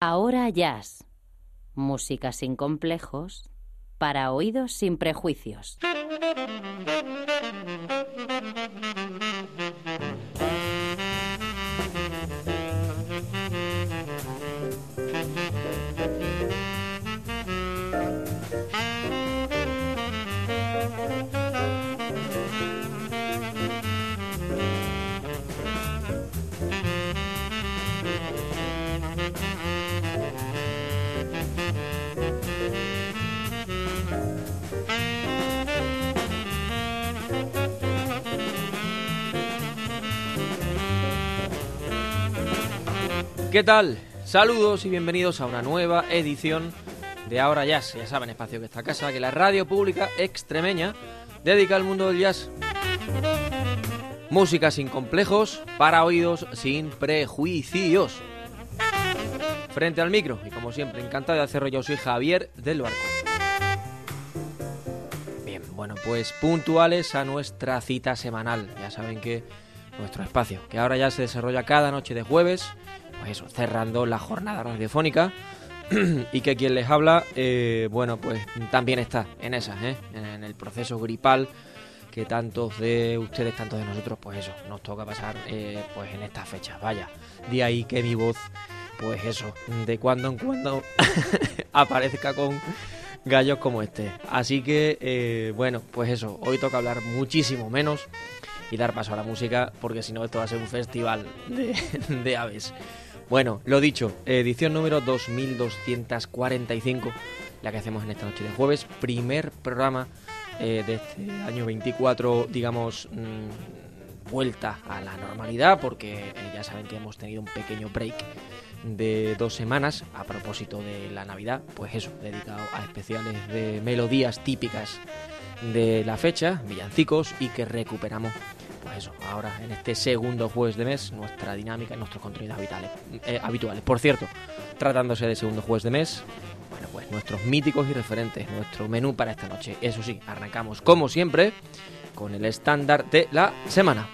Ahora Jazz. Música sin complejos para oídos sin prejuicios. ¿Qué tal? Saludos y bienvenidos a una nueva edición de Ahora Jazz. Ya saben, espacio que esta casa, que la radio pública extremeña dedica al mundo del jazz. Música sin complejos, para oídos sin prejuicios. Frente al micro, y como siempre, encantado de hacerlo, yo soy Javier del Barco. Bien, bueno, pues puntuales a nuestra cita semanal. Ya saben que nuestro espacio, que ahora ya se desarrolla cada noche de jueves, pues eso, cerrando la jornada radiofónica. y que quien les habla, eh, bueno, pues también está en esas, ¿eh? en el proceso gripal que tantos de ustedes, tantos de nosotros, pues eso, nos toca pasar eh, pues en estas fechas. Vaya, de ahí que mi voz, pues eso, de cuando en cuando aparezca con gallos como este. Así que, bueno, pues eso, hoy toca hablar muchísimo menos y dar paso a la música, porque si no esto va a ser un festival de aves. Bueno, lo dicho, edición número 2245, la que hacemos en esta noche de jueves, primer programa eh, de este año 24, digamos, mmm, vuelta a la normalidad, porque eh, ya saben que hemos tenido un pequeño break de dos semanas a propósito de la Navidad, pues eso, dedicado a especiales de melodías típicas de la fecha, villancicos, y que recuperamos eso, ahora en este segundo jueves de mes, nuestra dinámica y nuestros contenidos habituales. Eh, habituales. Por cierto, tratándose de segundo jueves de mes, bueno, pues nuestros míticos y referentes, nuestro menú para esta noche. Eso sí, arrancamos como siempre con el estándar de la semana.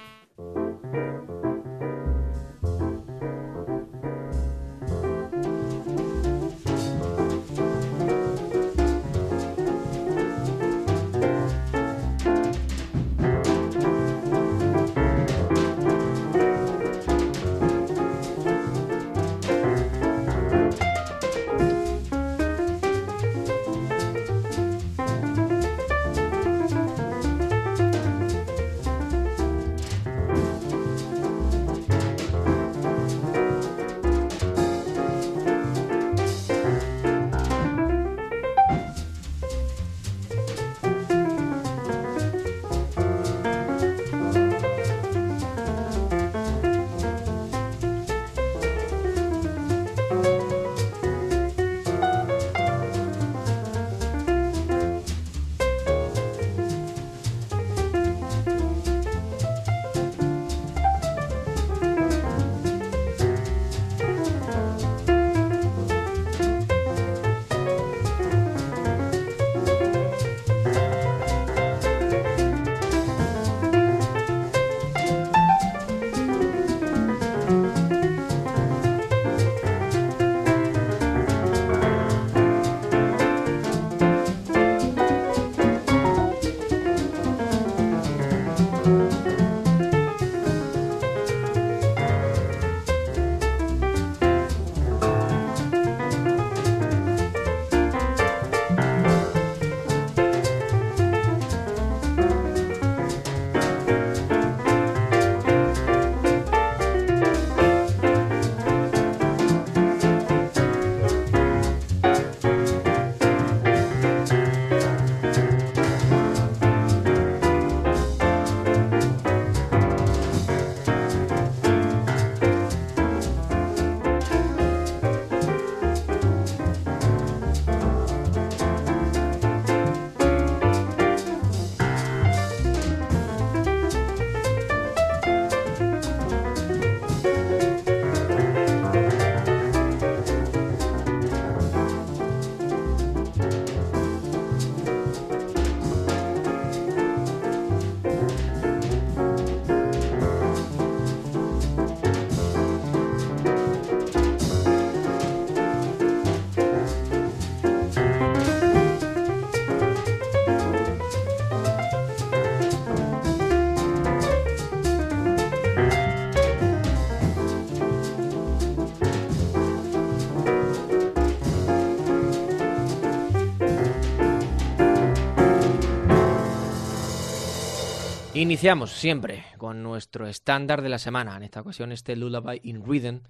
Iniciamos siempre con nuestro estándar de la semana, en esta ocasión este Lullaby in Rhythm,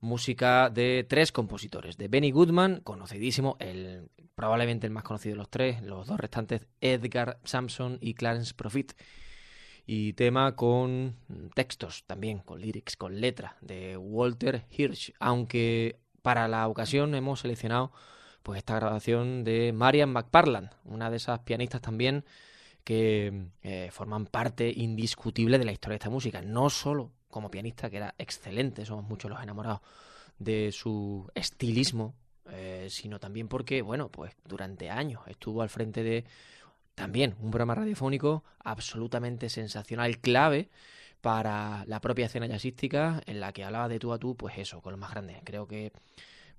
música de tres compositores, de Benny Goodman, conocidísimo, el, probablemente el más conocido de los tres, los dos restantes, Edgar Sampson y Clarence Profit, y tema con textos también, con lyrics, con letra, de Walter Hirsch, aunque para la ocasión hemos seleccionado pues esta grabación de Marian McParland, una de esas pianistas también que eh, forman parte indiscutible de la historia de esta música, no solo como pianista, que era excelente, somos muchos los enamorados de su estilismo, eh, sino también porque, bueno, pues durante años estuvo al frente de también un programa radiofónico absolutamente sensacional, clave para la propia escena jazzística, en la que hablaba de tú a tú, pues eso, con los más grandes. Creo que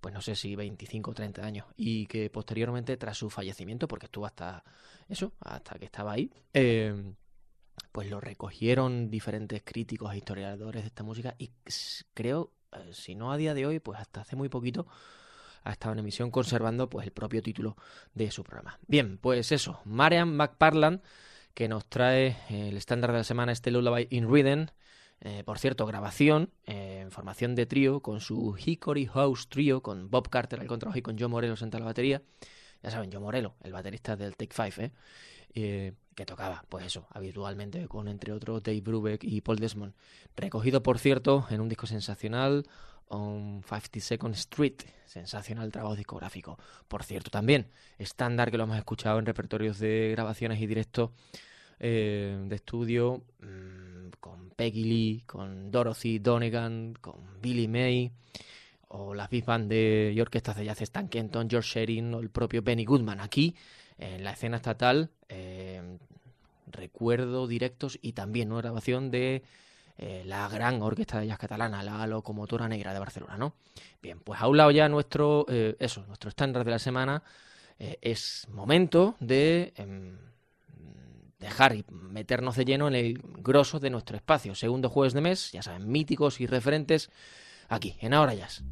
pues no sé si 25 o 30 años, y que posteriormente, tras su fallecimiento, porque estuvo hasta eso, hasta que estaba ahí, em, pues lo recogieron diferentes críticos e historiadores de esta música, y creo, eh, si no a día de hoy, pues hasta hace muy poquito ha estado en emisión conservando pues el propio título de su programa. Bien, pues eso, Marian McParland, que nos trae el estándar de la semana este Lullaby in Rhythm, eh, por cierto, grabación eh, en formación de trío con su Hickory House Trio, con Bob Carter al contrabajo y con Joe Morelos en la batería. Ya saben, Joe Morello, el baterista del Take Five, ¿eh? que tocaba, pues eso, habitualmente con entre otros Dave Brubeck y Paul Desmond. Recogido, por cierto, en un disco sensacional, On 52nd Street, sensacional trabajo discográfico. Por cierto, también estándar que lo hemos escuchado en repertorios de grabaciones y directos de estudio. Mm, con Peggy Lee, con Dorothy Donegan, con Billy May, o las big band de orquestas de jazz Stan Kenton, George Sherin o el propio Benny Goodman. Aquí, en la escena estatal, eh, recuerdo directos y también una grabación de eh, la gran orquesta de jazz catalana, la Locomotora Negra de Barcelona, ¿no? Bien, pues a un lado ya nuestro, eh, eso, nuestro estándar de la semana, es momento de em, dejar y meternos de lleno en el grosso de nuestro espacio. Segundo jueves de mes, ya saben, míticos y referentes aquí, en Ahora Jazz.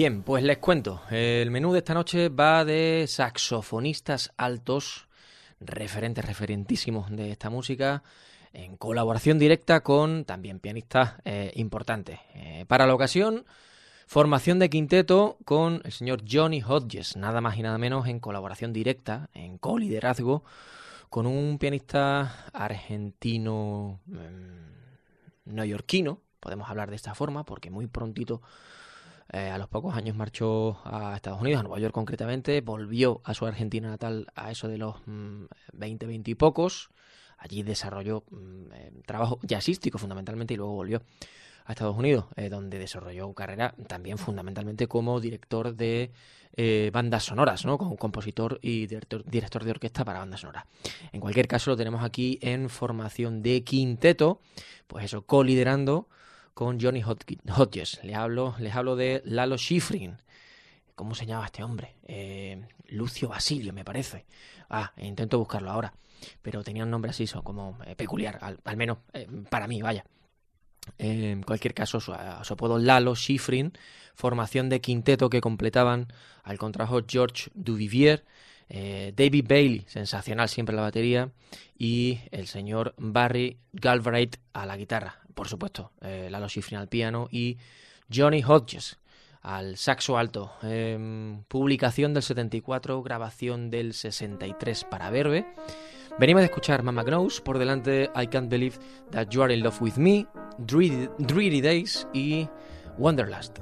Bien, pues les cuento. El menú de esta noche va de saxofonistas altos, referentes, referentísimos de esta música, en colaboración directa con también pianistas eh, importantes. Eh, para la ocasión, formación de quinteto con el señor Johnny Hodges, nada más y nada menos en colaboración directa, en co-liderazgo, con un pianista argentino mm, neoyorquino, podemos hablar de esta forma, porque muy prontito eh, a los pocos años marchó a Estados Unidos, a Nueva York concretamente, volvió a su Argentina natal a eso de los 20, mm, 20 y pocos. Allí desarrolló mm, eh, trabajo jazzístico fundamentalmente y luego volvió a Estados Unidos, eh, donde desarrolló carrera también fundamentalmente como director de bandas sonoras, ¿no? como compositor y director, director de orquesta para bandas sonoras. En cualquier caso, lo tenemos aquí en formación de quinteto, pues eso, coliderando con Johnny Hodges. Les hablo, les hablo de Lalo Schifrin. ¿Cómo se llama este hombre? Eh, Lucio Basilio, me parece. Ah, intento buscarlo ahora. Pero tenía un nombre así, como eh, peculiar, al, menos eh, para mí, vaya. En cualquier caso, su, su apodo Lalo Schifrin, formación de quinteto que completaban al contrajo George Duvivier, David Bailey, sensacional siempre la batería, y el señor Barry Galbraith a la guitarra por supuesto, eh, Lalo Schifrin al piano y Johnny Hodges al saxo alto. Em, publicación del 74, grabación del 63 para Verbe. Venimos de escuchar Mama Knows, por delante I Can't Believe That You Are in Love With Me, Dreary Days y Wonderlust.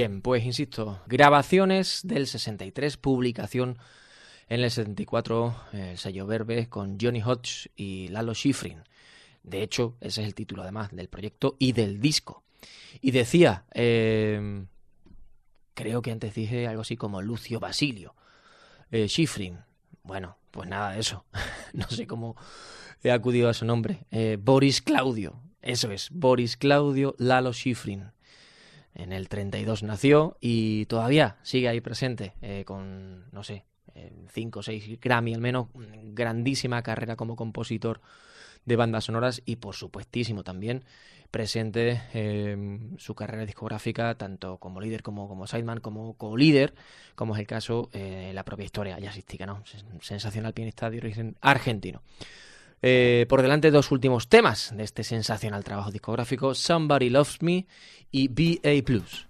Bien, pues insisto, grabaciones del 63, publicación en el 74, el sello Verbe con Johnny Hodge y Lalo Schifrin. De hecho, ese es el título además del proyecto y del disco. Y decía, em, creo que antes dije algo así como Lucio Basilio. Eh, Schifrin, bueno, pues nada de eso. no sé cómo he acudido a su nombre. Eh, Boris Claudio, eso es, Boris Claudio Lalo Schifrin. En el 32 nació y todavía sigue ahí presente eh, con, no sé, 5 o 6 Grammy al menos, grandísima carrera como compositor de bandas sonoras y por supuestísimo también presente en su carrera discográfica tanto como líder como como sideman como co-líder como es el caso eh, la propia historia jazzística ¿no? sensacional pianista de origen argentino eh, por delante dos últimos temas de este sensacional trabajo discográfico Somebody Loves Me y BA Plus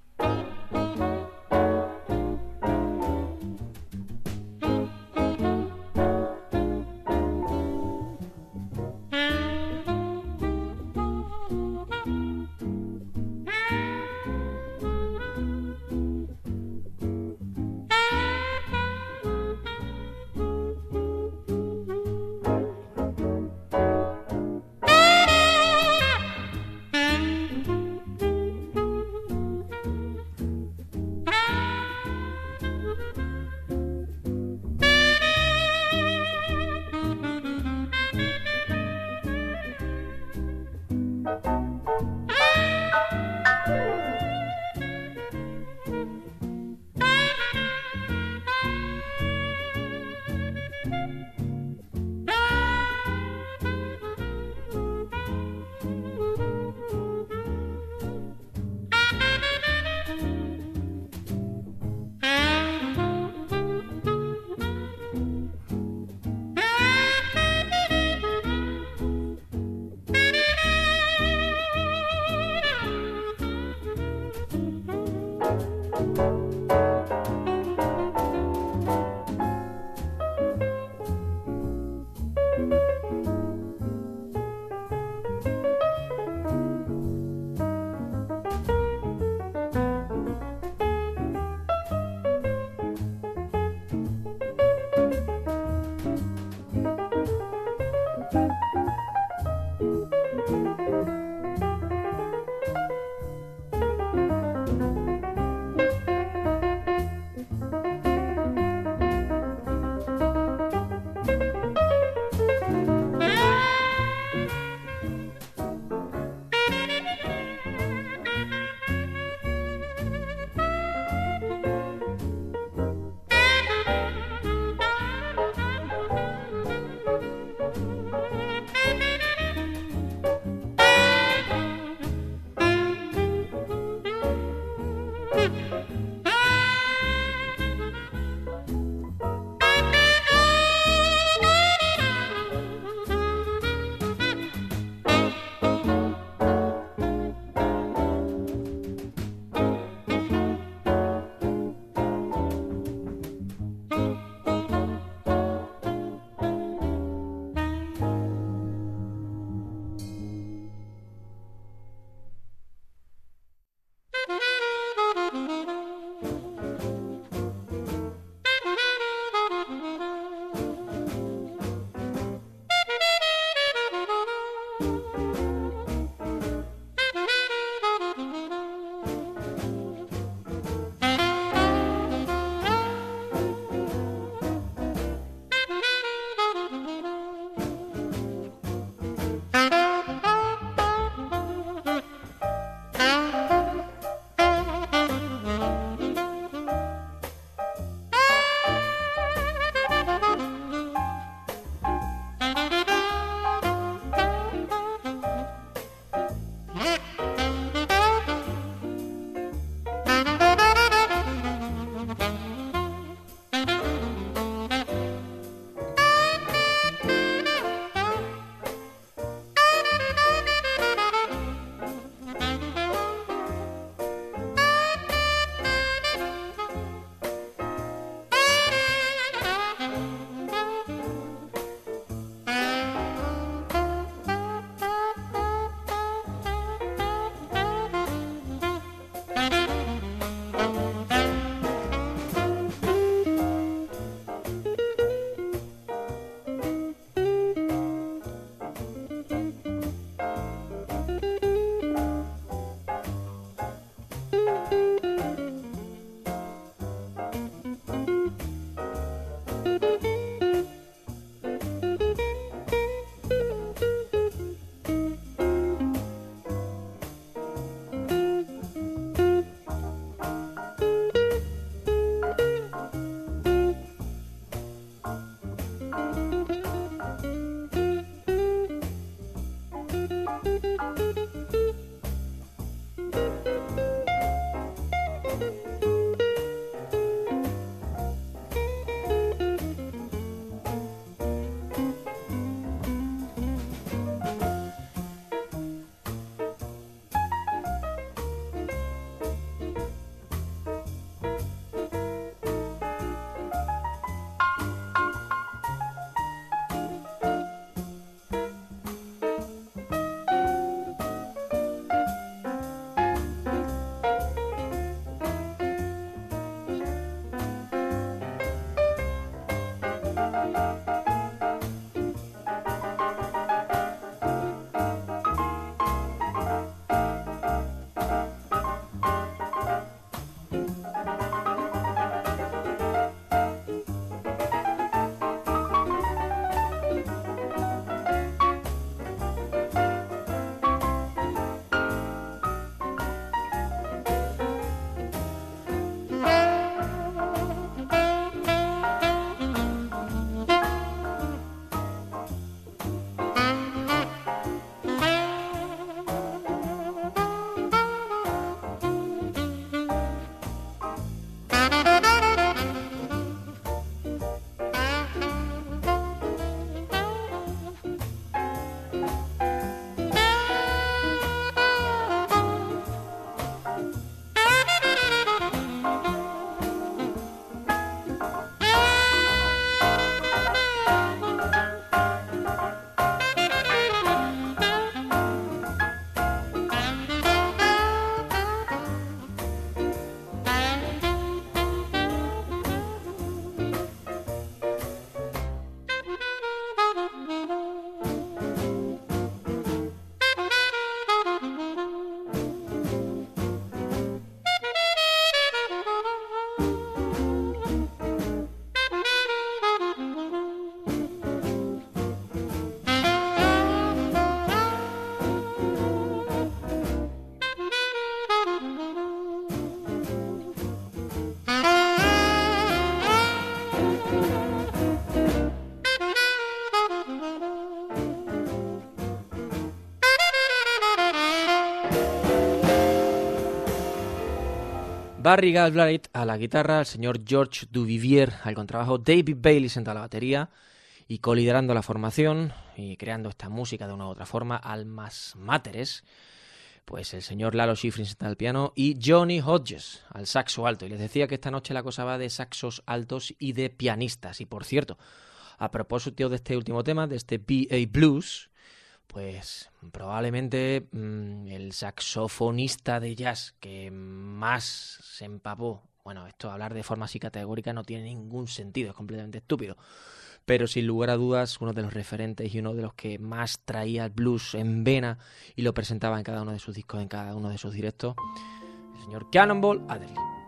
Barry Galbraith a la guitarra, el señor George Duvivier al contrabajo, David Bailey a la batería y coliderando la formación y creando esta música de una u otra forma, almas máteres, pues el señor Lalo Schifrin al piano y Johnny Hodges al saxo alto. Y les decía que esta noche la cosa va de saxos altos y de pianistas. Y por cierto, a propósito de este último tema, de este BA Blues, pues probablemente mm, el saxofonista de jazz que más se empapó, bueno, esto hablar de forma así categórica no tiene ningún sentido, es completamente estúpido, pero sin lugar a dudas uno de los referentes y uno de los que más traía el blues en vena y lo presentaba en cada uno de sus discos, en cada uno de sus directos, el señor Cannonball Adderley.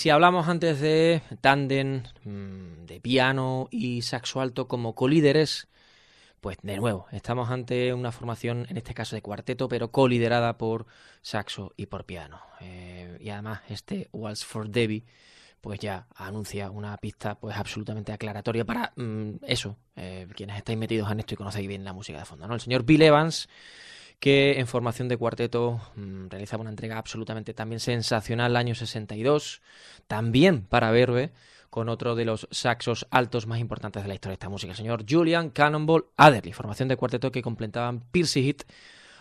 Si hablamos antes de tándem, mm, de piano y saxo alto como colíderes, pues de nuevo, estamos ante una formación, en este caso de cuarteto, pero coliderada por saxo y por piano. Eh, y además este Waltz for Debbie pues ya anuncia una pista pues absolutamente aclaratoria para mm, eso, eh, quienes estáis metidos en esto y conocéis bien la música de fondo, ¿no? El señor Bill Evans, que en formación de cuarteto mm, realizaba una entrega absolutamente también sensacional año 62, también para Verbe, con otro de los saxos altos más importantes de la historia de esta música, el señor Julian Cannonball Adderley, formación de cuarteto que completaban Piercy Hit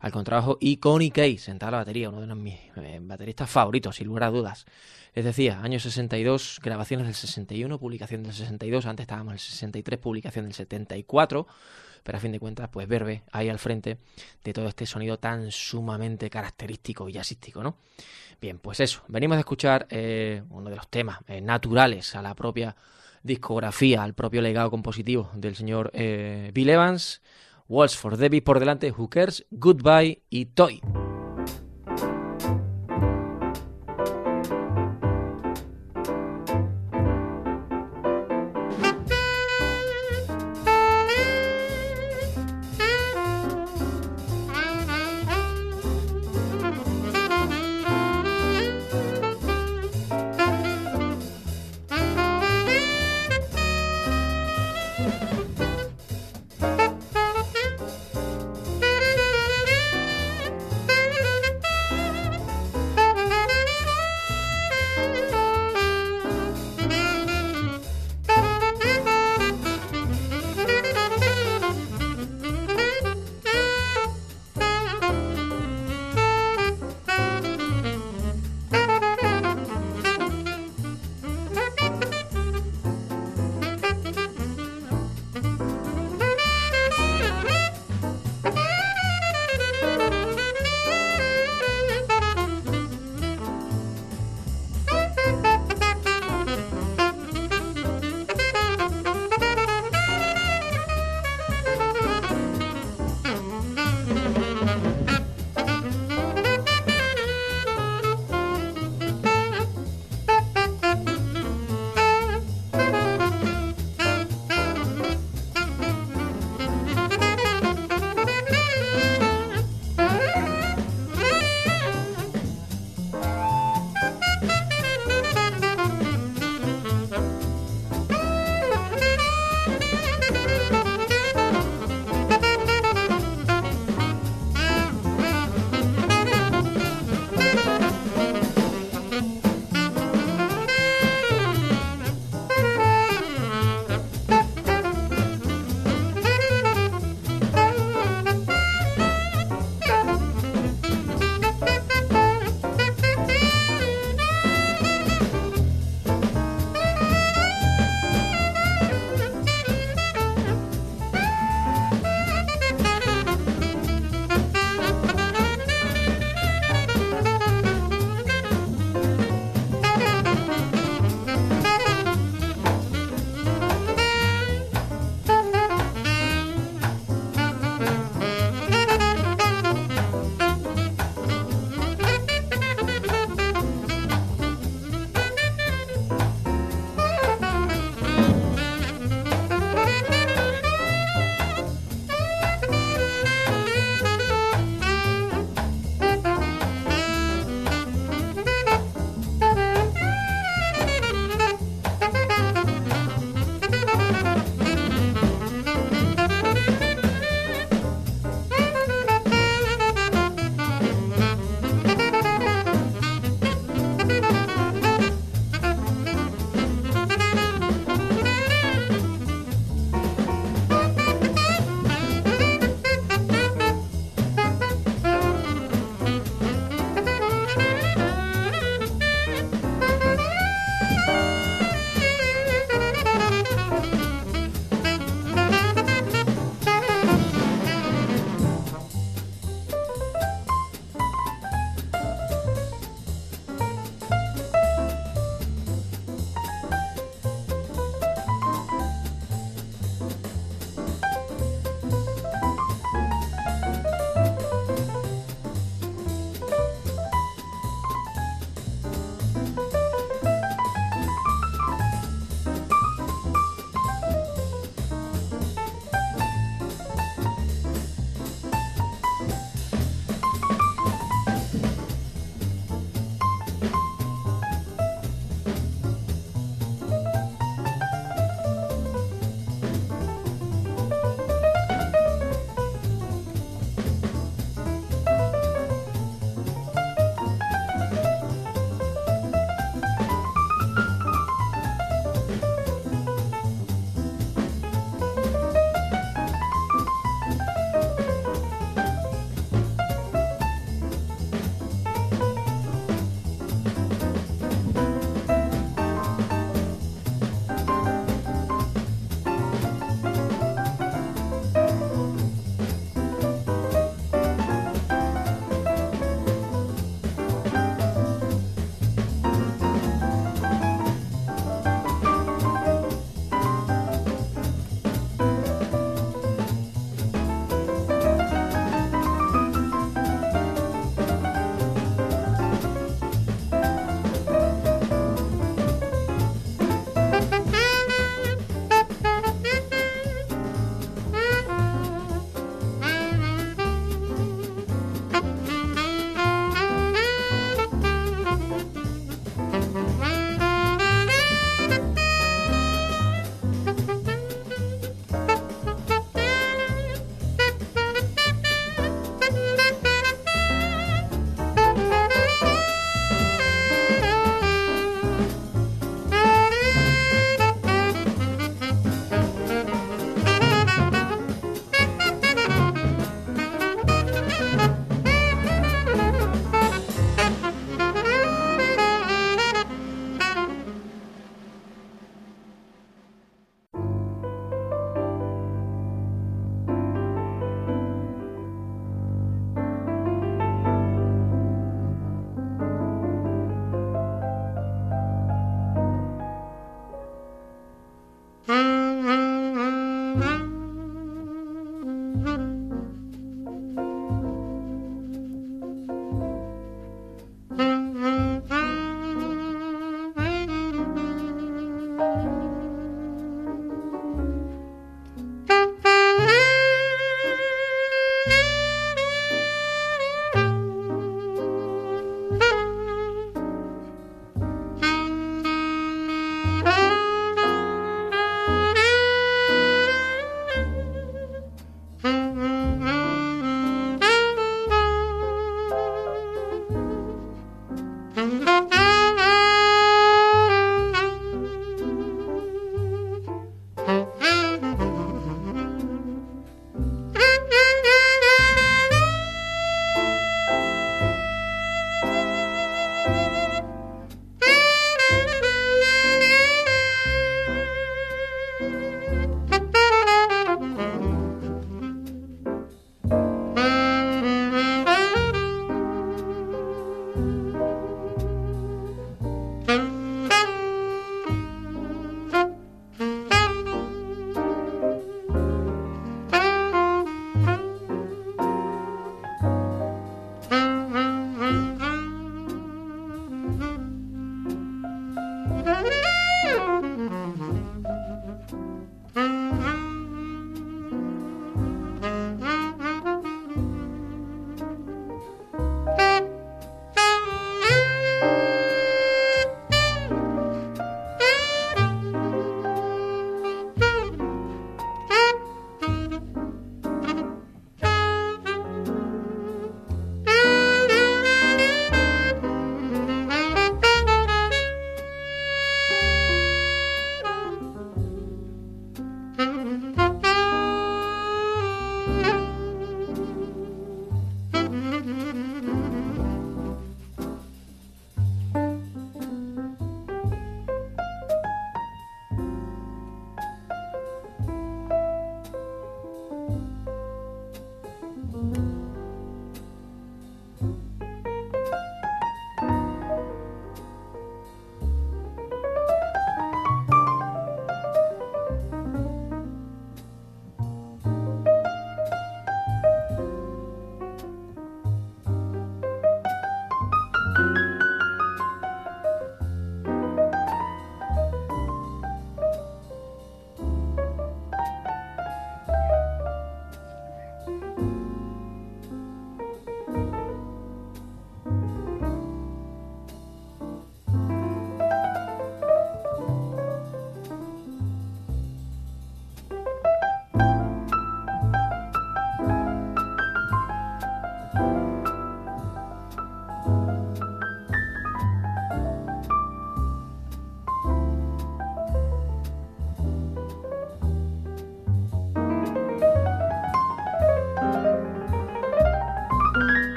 al contrabajo y Connie Kay, sentada a la batería, uno de mis eh, bateristas favoritos, sin lugar a dudas. Les decía, año 62, grabaciones del 61, publicación del 62, antes estábamos en el 63, publicación del 74, pero a fin de cuentas, pues Verbe ahí al frente de todo este sonido tan sumamente característico y jazzístico, ¿no? Bien, pues eso, venimos a escuchar eh, uno de los temas eh, naturales a la propia discografía, al propio legado compositivo del señor Bill Evans, Walls for Debbie por delante, Hookers, Goodbye y Toy.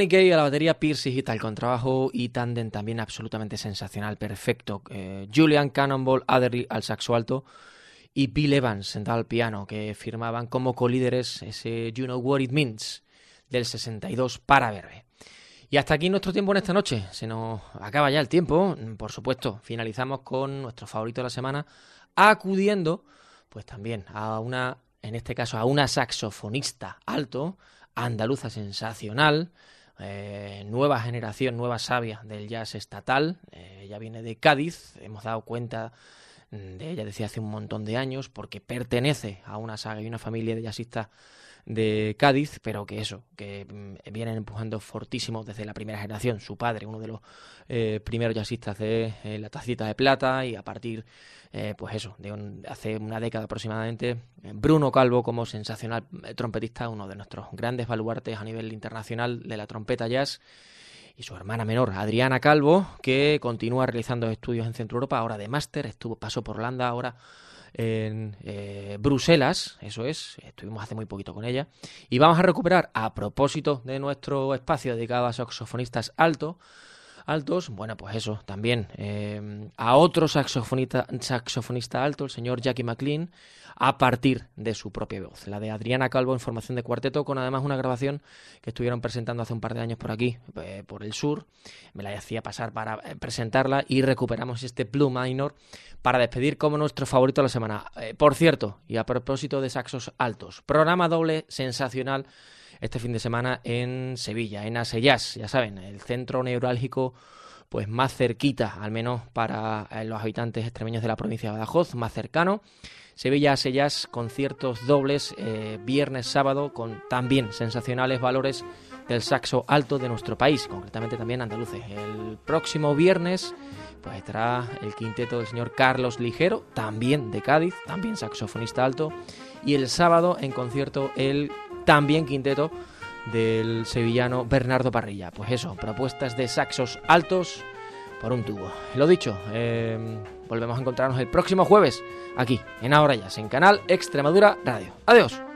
Connie Kay a la batería, Pierce Hit al contrabajo y Tandem también absolutamente sensacional, perfecto. Eh, Julian Cannonball Adderley al saxo alto y Bill Evans sentado al piano, que firmaban como colíderes ese You Know What It Means del 62 para Verbe. Y hasta aquí nuestro tiempo en esta noche. Se nos acaba ya el tiempo. Por supuesto, finalizamos con nuestro favorito de la semana, acudiendo, pues también a una, en este caso, a una saxofonista alto, andaluza sensacional, eh, nueva generación, nueva sabia del jazz estatal. Eh, ella viene de Cádiz. Hemos dado cuenta de ella decía hace un montón de años, porque pertenece a una saga y una familia de jazzistas de Cádiz, pero que eso, que mm, vienen empujando fortísimo desde la primera generación. Su padre, uno de los eh, primeros jazzistas de eh, la tacita de plata, y a partir, eh, pues eso, de hace una década aproximadamente, Bruno Calvo como sensacional trompetista, uno de nuestros grandes baluartes a nivel internacional de la trompeta jazz y su hermana menor, Adriana Calvo, que continúa realizando estudios en Centro Europa, ahora de máster, estuvo, pasó por Holanda, ahora en eh, Bruselas, eso es, estuvimos hace muy poquito con ella, y vamos a recuperar, a propósito de nuestro espacio dedicado a saxofonistas altos, altos, bueno, pues eso, también eh, a otro saxofonista, saxofonista alto, el señor Jackie McLean, a partir de su propia voz. La de Adriana Calvo en formación de cuarteto, con además una grabación que estuvieron presentando hace un par de años por aquí, eh, por el sur. Me la hacía pasar para eh, presentarla y recuperamos este Blue Minor para despedir como nuestro favorito de la semana. Eh, por cierto, y a propósito de saxos altos, programa doble sensacional este fin de semana en Sevilla, en Aseyas, ya saben, el centro neurálgico pues más cerquita, al menos para los habitantes extremeños de la provincia de Badajoz, más cercano. Sevilla Sellas, conciertos dobles, eh, viernes, sábado, con también sensacionales valores del saxo alto de nuestro país, concretamente también andaluces. El próximo viernes pues estará el quinteto del señor Carlos Ligero, también de Cádiz, también saxofonista alto, y el sábado en concierto el también quinteto del sevillano Bernardo Parrilla. Pues eso, propuestas de saxos altos por un tubo. Lo dicho, em, volvemos a encontrarnos el próximo jueves aquí en Ahora Ya, en Canal Extremadura Radio. Adiós.